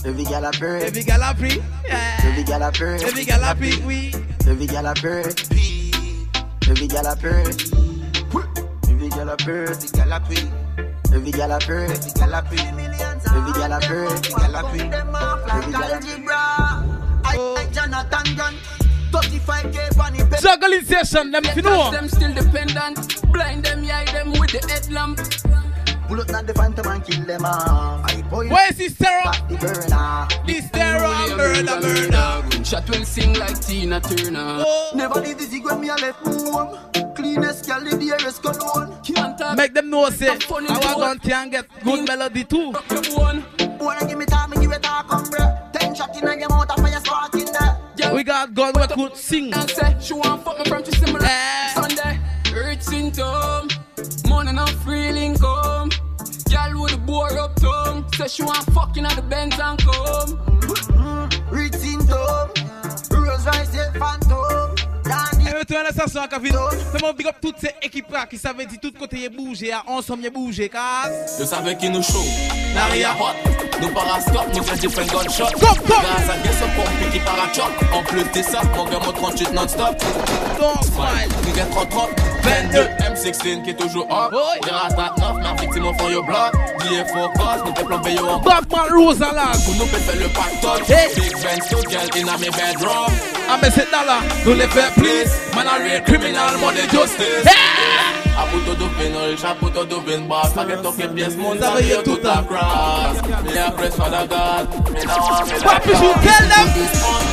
Every gal a bird.
Every gal a.
Yeah. Every gal a bird.
Every gal a free. Oui.
Every gal a bird. Every gal a bird. Every gal a bird. Every gal a free. Every gal a bird. Every gal a free. Every gal a bird. Every gal a. Every gal a Jonathan Gunn. 35k bunny pen.
Juggling session, them if you know.
Them still dependent. Blind them, yeah, them with the headlamp.
Pull up the phantom and kill them all.
Where is this terror?
The burner.
This terror, murder, murder.
Shot will sing like Tina Turner.
Oh. Never leave this when me a left home. Cleanest gal in the air cologne.
Make them know say, I want to can get good melody too.
Wanna give me time, give it a come, bro. Ten shot in your mouth, and fire spark in there.
Yeah. We got gun we could sing.
And say she want fuck me from to similar eh. Sunday. Hurt symptom, money not feeling come. Girl with the bore up tongue, say she want fucking at the Benz and come.
Mm-hmm. Rich symptom, Rolls-Royce Phantom.
Retourne à la station à Kavin. Fais-moi big up toutes ces équipes là qui savaient de tout côté y bouger, ensemble y bouger, casse.
Je savais qui nous chaud. Naria hot. Nous parastop, nous faisons different gunshot. Grâce à des pompe qui parachop. En plus de ça, mon gars, mon 38 non-stop.
Don't smile.
Nous get 30 22 M16 qui est toujours up. J'ai ratat 9, mais victime au fond yo bloc. Faux cause, nous peut plomber yo en
Batman Rose à la.
Pour nous faire le pactole. Big Ben, so girl in a me bedroom.
Ah mais c'est là, nous les fait please. Man a real criminal, money justice. Hey!
A puto dupin, il a puto dupin boss. Pa get up your pièce, moun sa vie tout a cross. Me a press for the God. Me now want me like
Papi, you tell them?
This one.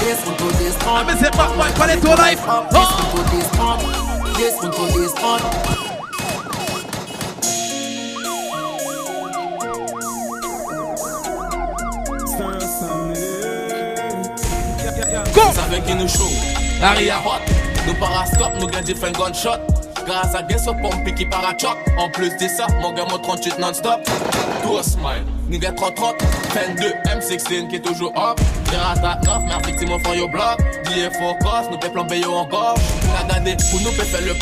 To this one.
I me say back one, quality to life.
This one to this one. This to this one.
Go!
Savais qui nous chaud Aria hot Nous parastop, nous gagne different gunshot Grâce à des pompes qui parachoc En plus de ça, mon gars mon 38 non-stop. Tout smile Nigga 30-30, 22, M16 qui est toujours up J'ai ratat 9, mais effectivement font yo bloc. Billet focus, nous peut plomber yo encore Regardez, pour nous peut faire le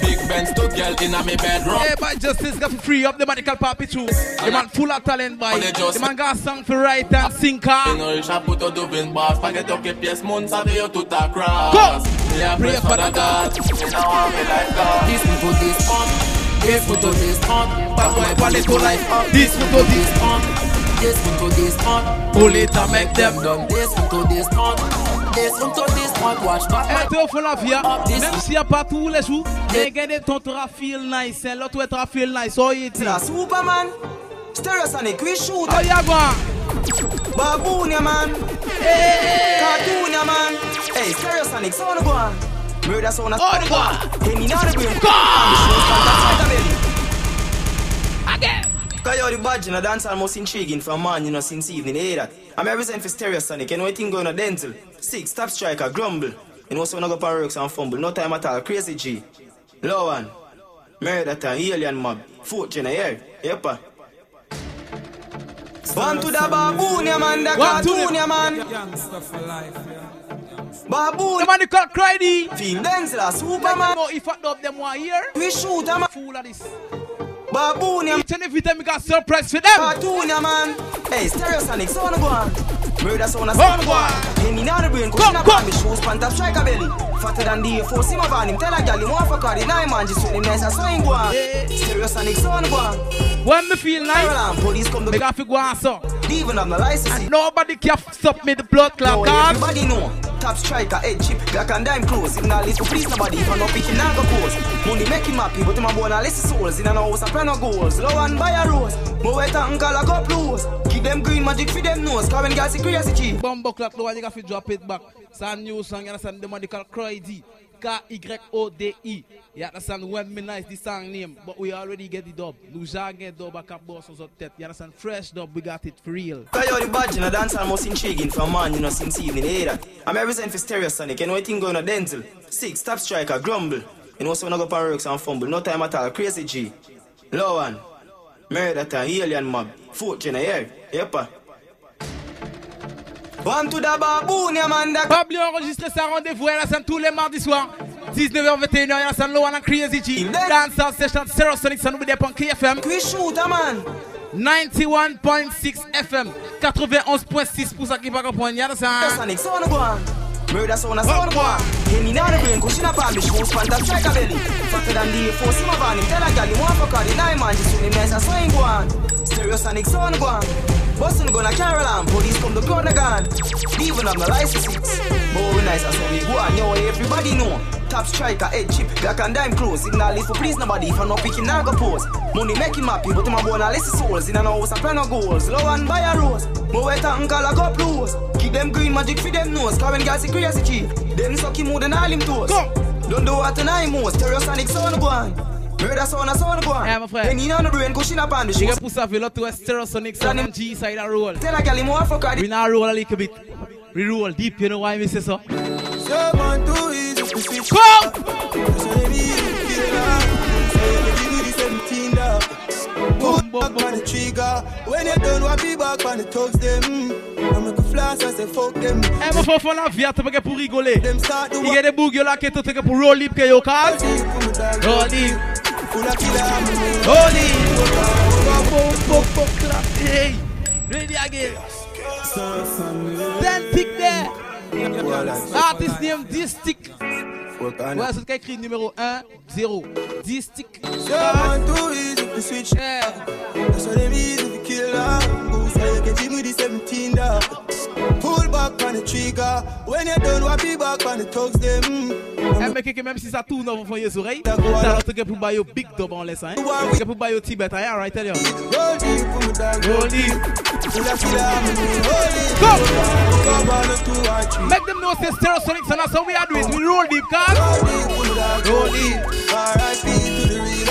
Big Ben, stock girl in a me bedroom
Hey, by justice got free up the medical papi too The man full of talent, boy. The man got song for write and sing car
You know, il chapeau to dubin boss. Pas que toque pièce, moun sa vie yo tout a cross.
Go!
Yeah, pray for the God. You know how me like God.
This me put this on. This to this on,
bad boy quality to life. This to this
on, this one to this on.
Pull it and make them
done. This one to this on. This one to this on, watch back.
Eh, Et au fond la vie, même s'il n'y a pas tous les jours, gagner ton tra feel nice, eh. l'autre ouais tra nice, oh it.
La Superman, Stereosonic, we shoot.
Oh yeah, go.
Baboon, yeah man.
Hey.
Cartoon, yeah man. Hey, Stereosonic, so on go on. Murder sound
Oh, the God.
Hey, me now the brain.
Again.
Cause you're the badge in a dance most intriguing from man, you know, since evening, you hear that? I'm represent for Stereosonic, you know, anything going on dental. Six, top striker, grumble. You know, so when I go for works and fumble, no time at all, crazy G. Lowan. Murder time, alien mob. Fourth gen, here. Yep. Ah. One to the baboon, yeah, man, the cartoon, yeah, man. Baboon.
The man called Crydy.
Feel Denzel, Superman.
No, if I dub them one here,
we shoot them.
Fool of this.
Baboon, yeah.
Each and every time we got surprise for them.
Cartoon, man. Hey, Stereosonic, so wanna go on. Murder sound a
sound
go on. Hey, me the brain, cause up on me shoes, pant up, strike a belly. Fatter than the A4, see my van, him tell a gal, him want for carry, nine man, just with him nice, so him go on. Stereosonic, so on go on.
When me feel nice,
Alarm, police come to
me got to go on so.
Even have no license.
And nobody can stop me the blood clot,
no, everybody know. Top striker, head chip, black and dime close. If not, listen, please nobody. If I not picking, not go pose. Money make him happy, but him a born a list souls. In a house, a plan of goals. Low and buy a rose. More wet and call a cup loose. Give them green magic for them nose. Cause guys see crazy G.
Bumbo clock, low and you got to drop it back. It's a new song, you understand? The money called Crydy. K-Y-O-D-I. You understand? When me nice the song name, but we already get the dub. Nous get dub back up boss on tête. You understand? Fresh dub, we got it for real.
Cause you're the badge in a dance most intriguing from man, you know, since evening, you hear that? I'm representing for Stereosonic, you know, anything going on dental. Six, top striker, grumble. You know, so when I go for works and fumble, no time at all, crazy G. Lowan. Murder time, alien mob. Fourth gen, here. Yep. One to the baboon, yeah man.
Oublier enregistrer sa rendez-vous à la scène tous les mardis soirs. 19h21 à la scène Low and Crazy G. Dance session Sonic with the punk KFM.
Quick shooter man.
91.6 FM. 91.6 pour ça qui va comprendre. Ça.
Sonic Sound one. Murder sound a sound one. The brain cushion up on me shoes pant and strike a belly. Fatter than the force him up on him. Tell a gal him want fuck her the nine man. Just swing him nice and swing one. Stereo Sonic sound one. Bustin' gonna carry on, police to gun again. Even on my license we nice, that's how we go on, yo, everybody know. Top striker, head chip, black and dime close. Signal if for please nobody, if I not picking, I go pose. Money make him happy, but my bone a less souls. In a house, a plan of goals. Low and buy a rose. More wet and call a go blues. Keep them green magic for them nose. Guys see crazy cheap, them sucky more than all him toes. Don't do what tonight most. Stereosonic sound go on. Murder sound a sound go on.
Yeah, my friend.
Any on the brain cushion up on the
Big
shoes.
up pour ça, fait l'autre West Stereosonic Sound and G side a roll.
Tell a gal him want fuck her.
We now roll a little bit. We roll deep, you know why me say so?
So man too easy to switch.
Come!
So they need to kill her. So you give the 17 dog. Put back on the trigger. When you done, what be back on the thugs them. I make a flash, I say fuck them.
Eh, mon frère, la vie, t'as pas pour rigoler. Il y a des bougs là qui t'ont pour roll deep que yo call. Roll deep. Hey, ready again. Then tick there. Artist name Distic. Ouais, c'est qui écrit numéro 1, 0. Distic.
So man too easy to switch. That's why them easy to kill how you get him with the 17 dog. Pull back on the trigger. When you done, what be back on the thugs them.
Eh, que même si ça tourne dans vos les oreilles, ça va te pour bailler big dub en laissant. Hein? Que pour bailler Tibet, hein, right, tell you.
Roll deep, me.
Roll deep.
Pull a killer, I'm a roll deep.
Go!
Come on, two or three.
Make them know say Stereosonic, so that's how we are doing. We roll deep, cuz.
Roll deep. R.I.P. to the real OGs.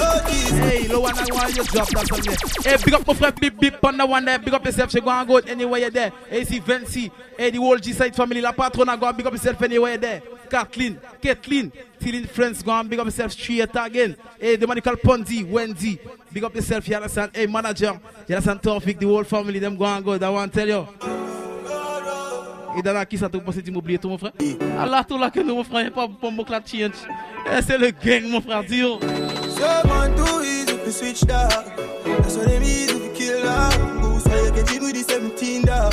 Hey, low one and one, you drop that song there. Hey, big up my friend Bip on the one there. Big up yourself, she go and go anywhere you're there. Hey, see Vinci. Hey, the whole G-Side family, La Patrona, go and big up yourself anywhere you're there. Kathleen, Kathleen, Tilling Friends, go and big up yourself straight again. Hey, the man called Ponzi, Wendy. Big up yourself, you understand? Hey, manager, you understand? Tofik, the whole family, them go and go. That one tell you. Et dans la qui ça te pense tu m'oublies tout mon frère Allah tout là que nous mon frère pas clat change Eh, c'est le gang mon frère dire
So man too easy to switch dog. That's why them easy to kill dog. Boost how you get him with the 17 dog.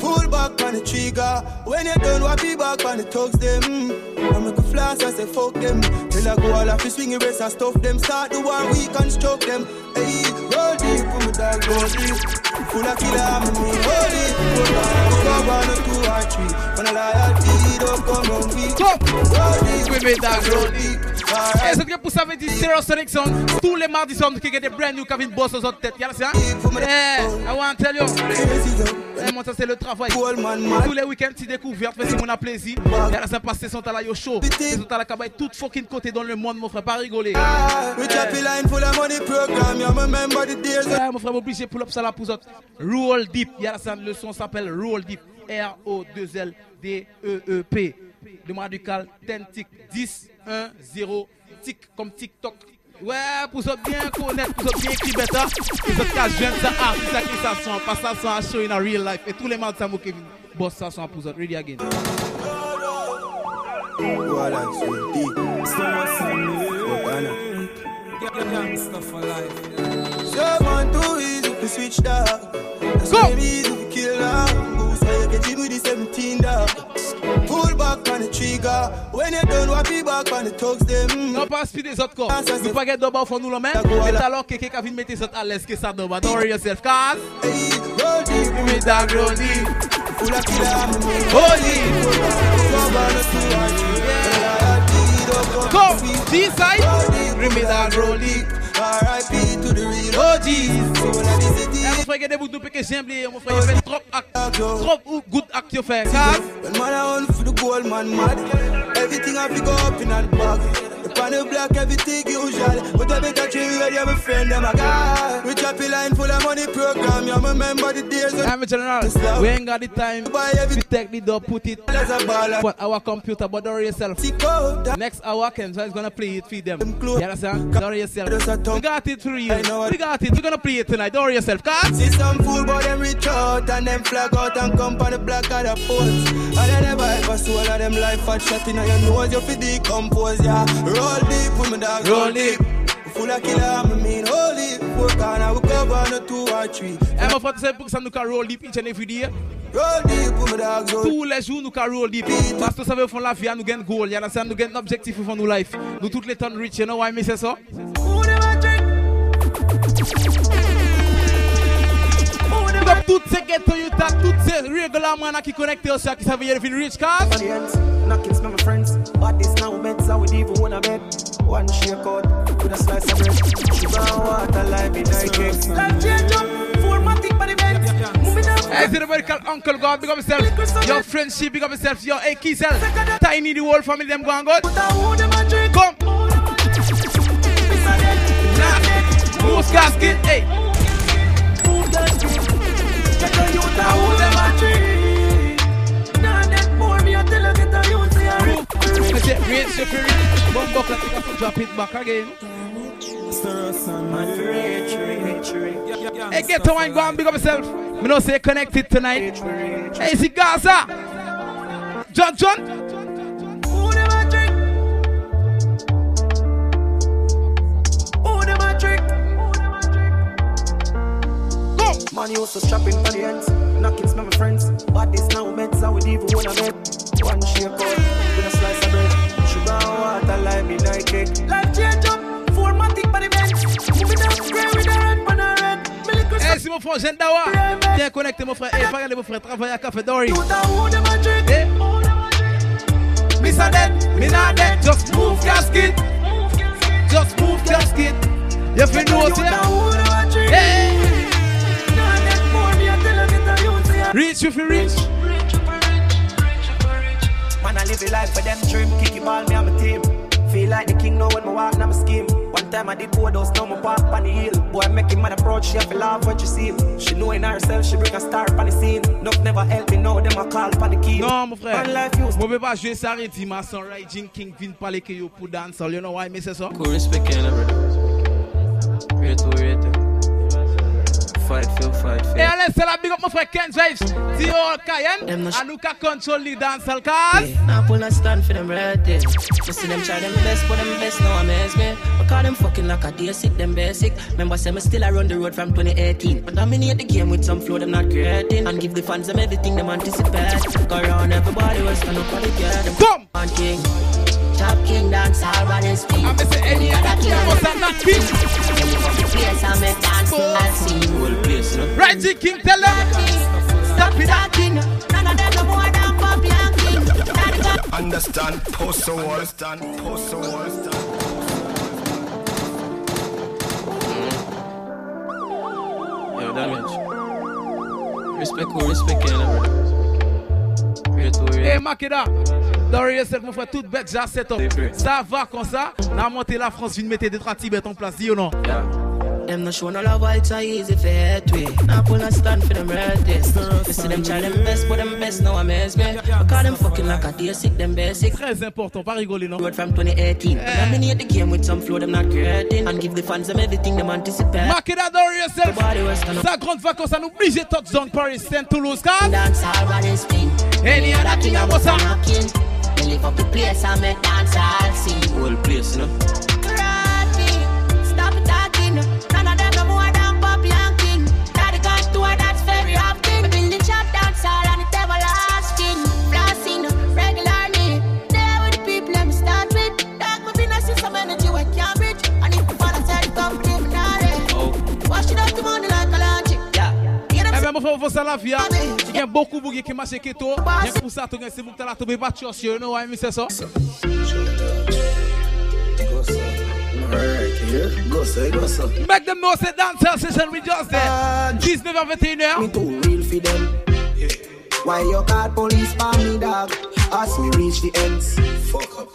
Pull back on the trigger. When you done, what be back on the thugs them. I make a flash, I say fuck them. Till I go all off, swing your wrist and stuff them. Start the one week and stroke them. Hey, roll deep, put me dog, roll deep. Full of killer, I'm a me, roll deep. Roll down, go on a two or three. When I loyalty, don't come round me. Roll deep,
Oui, mais dog,
roll deep.
Et c'est que pour ça, veut dire Stereosonic Sound. Tous les mardis soirs, qui des brand new qui viennent bosser sur tête. Y'a ça? Eh, I want to tell you. Eh, moi, ça, c'est le travail. Tous les week-ends, tu découvertes, fais si mon a plaisir. Y'a ça, passer son talent, yo show. Son talent, qui tout fucking côté dans le monde, mon frère, pas rigoler.
We chop a line full of money program. You remember the days
Ouais, mon frère, obligé pull up ça là pour autres. Roll Deep. Y'a ça, le son s'appelle Roll Deep. R-O-2-L-D-E-E-P. Le radical 10 tic 10 1 0 tic comme TikTok. Ouais, pour ça bien connaître, pour ça bien écrit bêta. Pour ça qu'à jeune ça artiste ça qui ça son, pas ça son à show in a real life. Et tous les mardis ça m'a Kevin. Boss ça son pour ça. Ready again.
Voilà, c'est deep.
Gangsta for life.
So man too easy to switch dog. That's why them easy to kill dog. Boost how you with the 17 dog. Pull back on the trigger. When you done, what be back on the thugs them.
Non pas speed des autres corps. Nous pas get d'abord pour nous le même. Mais alors quelqu'un qui vient mettre ça à l'aise que ça. Don't worry yourself, cause.
Roll deep,
me roll deep.
Full of killer, I'm.
Holy.
Come on, let's do it.
Come, G-side. Bring me that rolling.
R.I.P. to the real
OGs. Eh, mon frère, regardez-vous nous que j'aime mon frère, il fait trop acte. Trop ou good act you fait.
When man I for the gold man mad Everything I pick up in the bag The panel black everything usual But I better treat ready I'm a friend them a guy We chop a line full of money program You remember the days when
I'm a general. We ain't got the time to take the door, put it on our computer, but don't worry yourself. Next hour, Kenzo is gonna play it for them. You understand? Don't worry yourself. We got it for you. We got it. We're gonna play it tonight. Don't worry yourself. Cause
See some fool but them return out and them flag out and come on the black of the post. And they never ever of them life fat shot in your nose, you fi decompose, yeah. Roll deep with me dog, roll deep. Full of killer, I mean holy. Four corner, we cover on the two or three.
Foto sempre que você nunca roll deep each and every day.
Roll deep with me dogs.
Tous les jours nous can roll deep. Parce que ça veut faire la vie, nous gain goal. You understand? Nous gain objectif for nous life. Nous toutes les temps rich. You know why say so? Big up toutes ces ghetto you talk, toutes ces regular man qui connecté aussi qui savent y'a fin rich cars.
Knocking smell my friends, but this now beds I would even wanna bed. One shake out with a slice of bread. Sugar and water like me Nike. Life change up, formatting by the bed. Moving up.
Hey, see the very called Uncle God, big eh? up yourself. Your friendship, big up yourself. Your hey, Kizel. Tiny, the whole family, them going good. Come. Moose casket, hey. One bucket, you got to drop it back again. Hey, get to wine, go and big up yourself. Me know say connected tonight. Hey, see Gaza. John, John.
Man used to strap in for the ends, my friends. But this now meds I would even wanna. One slice bread. Sugar and water like me Nike. Life change up, formatting by the bench. Moving up, square with the red, pan a red.
Eh, si mon frère Jeanne Dawa, viens connecter mon frère. Eh, pas regarder mon frère, travailler à Café Dory. Eh, Miss a dead, me not dead, just move casket. Just move casket. You feel no say? Hey. Reach if you reach.
Man, I live a life for them dream. Kick it ball, me and my team. Feel like the king now when my walk, now my scheme. One time I did board house, now my park on the hill. Boy, I make him man approach, she have to laugh what you see. She know in herself, she bring a star on the scene. Nothing never help me now, them I call on the key.
Non, mon frère. Moi, je pas jouer ça, arrête, ma son Raging King vient parler que you pour dance. You know why me say so?
Cool respect, brother. Rate to rate. Fight, feel, fight, feel.
Et allez, c'est la big up mon frère Ken James. Tio Cayenne. Anuka control the dance cars.
Now pull a stand for them right there. You see them try them best, but them best now amaze me. I call them fucking like a day sick, them basic. Remember, say me still around the road from 2018. But dominate the game with some flow, them not creating. And give the fans them everything them anticipate. Go around everybody was stand up for the girl. Them
Come!
on king. Top king dance all on his feet.
I'm say any other king must have not king.
Place I make dance, I'll.
Whole place, no?
Raging King, tell them.
Stop it, talking. None of them no more than Bobby and King.
Understand, post so understand, post so understand.
Yo, damage. Respect who respect, you know, brother. Rate to rate.
Hey, Makeda. Dory yourself, mon frère, toute bête, déjà set up. Ça va comme ça. On a monté la France, vient mettre des trois Tibet en place, dis ou non?
Them no show no love, why it's so easy for head way. Now pull a stand for them red this. You see them try them best, but them best now amaze me. I call them fucking like a day sick, them basic.
Très important, pas rigoler, non?
Road from 2018. Dominate the game with some flow, them not creating. And give the fans them everything them anticipate.
Makeda, Dory yourself.
Everybody was stand up.
Sa grande vacances, ça nous oblige touchdown Paris, Saint Toulouse, car.
Dance all on his thing.
Any other king, I was a.
live up the place and make dance all sing.
Whole place, no?
Ben, mon frère, ça la vie. Il y a beaucoup qui marchent keto. Il y a pour ça, tu as c'est pour que tu as trouvé pas de chance, you know why me say so?
Go say, go say.
Make them know say dance session we just there. 19h21h.
Me too real for them. Why you call police for me, dog? Ask me reach the ends. Fuck up.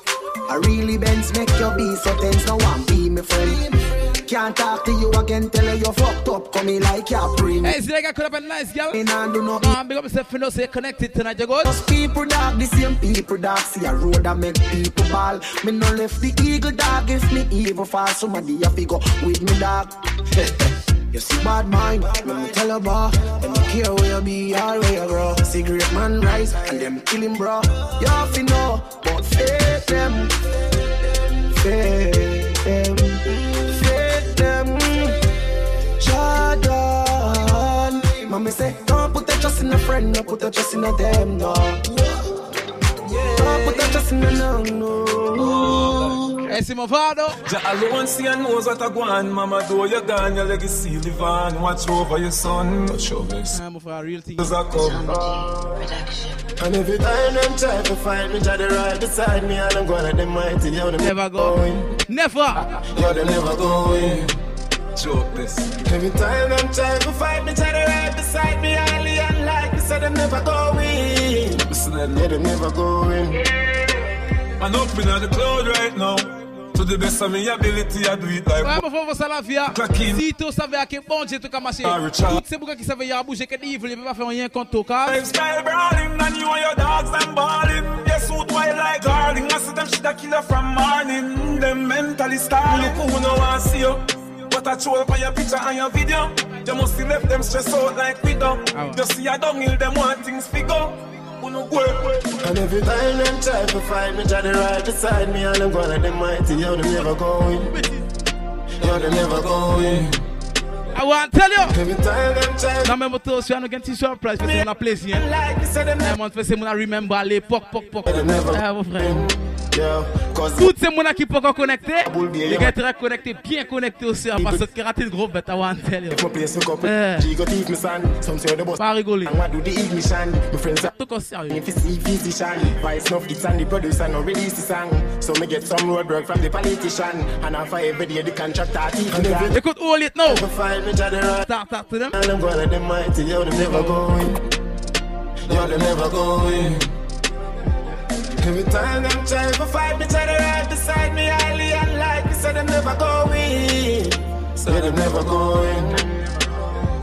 I really bends make your be so tense. No one be my friend. Can't talk to you again, tell her you fucked up. Come in like you're.
Hey, see that guy could have been nice, girl.
Me nah do no.
Um, big up yourself, you know, say connected tonight, you good?
Just people dog, the same people dog. See a road that make people ball. Me no left the eagle dog. If me evil fall, somebody to go with me dog. You see bad mind, let me tell her bar. Let me care where you
be all way I grow. Cigarette man rise and them killing bro. You have to know, but fake them, fake Jordan, mommy say don't put that trust in a friend, no put that trust in a them, no. Don't put that trust in a no, eh, no.
Hey, Simovado.
Ja alone see and knows what I go on. Mama, do you gone, your legacy live on. Watch over your son. Watch over your son.
Eh, I'm for a real thing.
Does that come?
And every time them try to find me, try to ride beside me, and I'm gonna them mighty, yo, them
never going. Never.
Yo, them never going.
Joke this.
Every time them try to fight me, try to ride beside me, highly unlike me, so them never going. Yeah, them never going.
I'm up in the cloud right now. To the best of my ability, I do it like
Ouais, por você la via. Si tu savais que bon Dieu tu as marché. C'est pourquoi qui savait y a bouger que evil, il peut pas faire rien contre toi.
Lifestyle brawling, and you and your dogs them balling. Yes, who do I like darling? I see them shit a killer from morning. Them mentally starving. Look who no want see you. But I troll for your picture and your video. You must have left them stressed out like we done. You see a dung hill, them want things figure. Who no work.
And every time them try to fight me, try to ride beside me, and I'm gonna them mighty, yo, them never going. Yo, them never going.
I want to tell you.
Every time them try
Nan men mwen tou si an nou gen ti surprise Pese moun a plezi yen E mwen fese moun a remember ale pok pok pok E mwen frem Tout se moun a ki pok an konekte Yo gen tre konekte, bien konekte osi an Pasot ki rate l gro bet I want to tell you
If my place look up,
Eh.
G go thief me son. Some say the boss.
Pas rigoler.
And what do the ignition? My friends are
Tout kon seryo
if you see physician, vice enough it's and the producer no release the song. So me get some road work from the politician, and I for every day the contractor thief me grand.
Écoute, hold it now
Find me to the right.
Talk, talk to them
And I'm gonna them mighty, yo, them never going. Yo, them never going. Every time them try to fight me, try to ride beside me, highly me, so them never going. So them never going.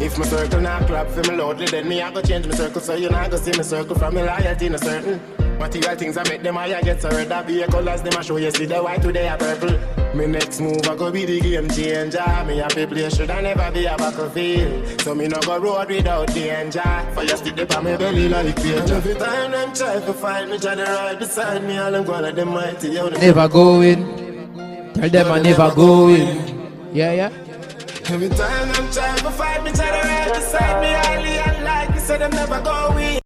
If my circle not clap for me loudly, then me I go change my circle, so you not go see me circle from me loyalty in a certain. Material things I make them I get so red, I be a colors, them I show you see the white today a purple. Me next move I go be the game changer. Me happy play should I never be a battlefield. So me no go road without danger. For you stick up on me belly like danger. Every time them try to fight me, try to ride beside me, all them gonna them mighty,
Never going Tell them I never going Yeah, yeah
Every time them try to fight me, try to ride beside me, highly unlike me, so them never go going.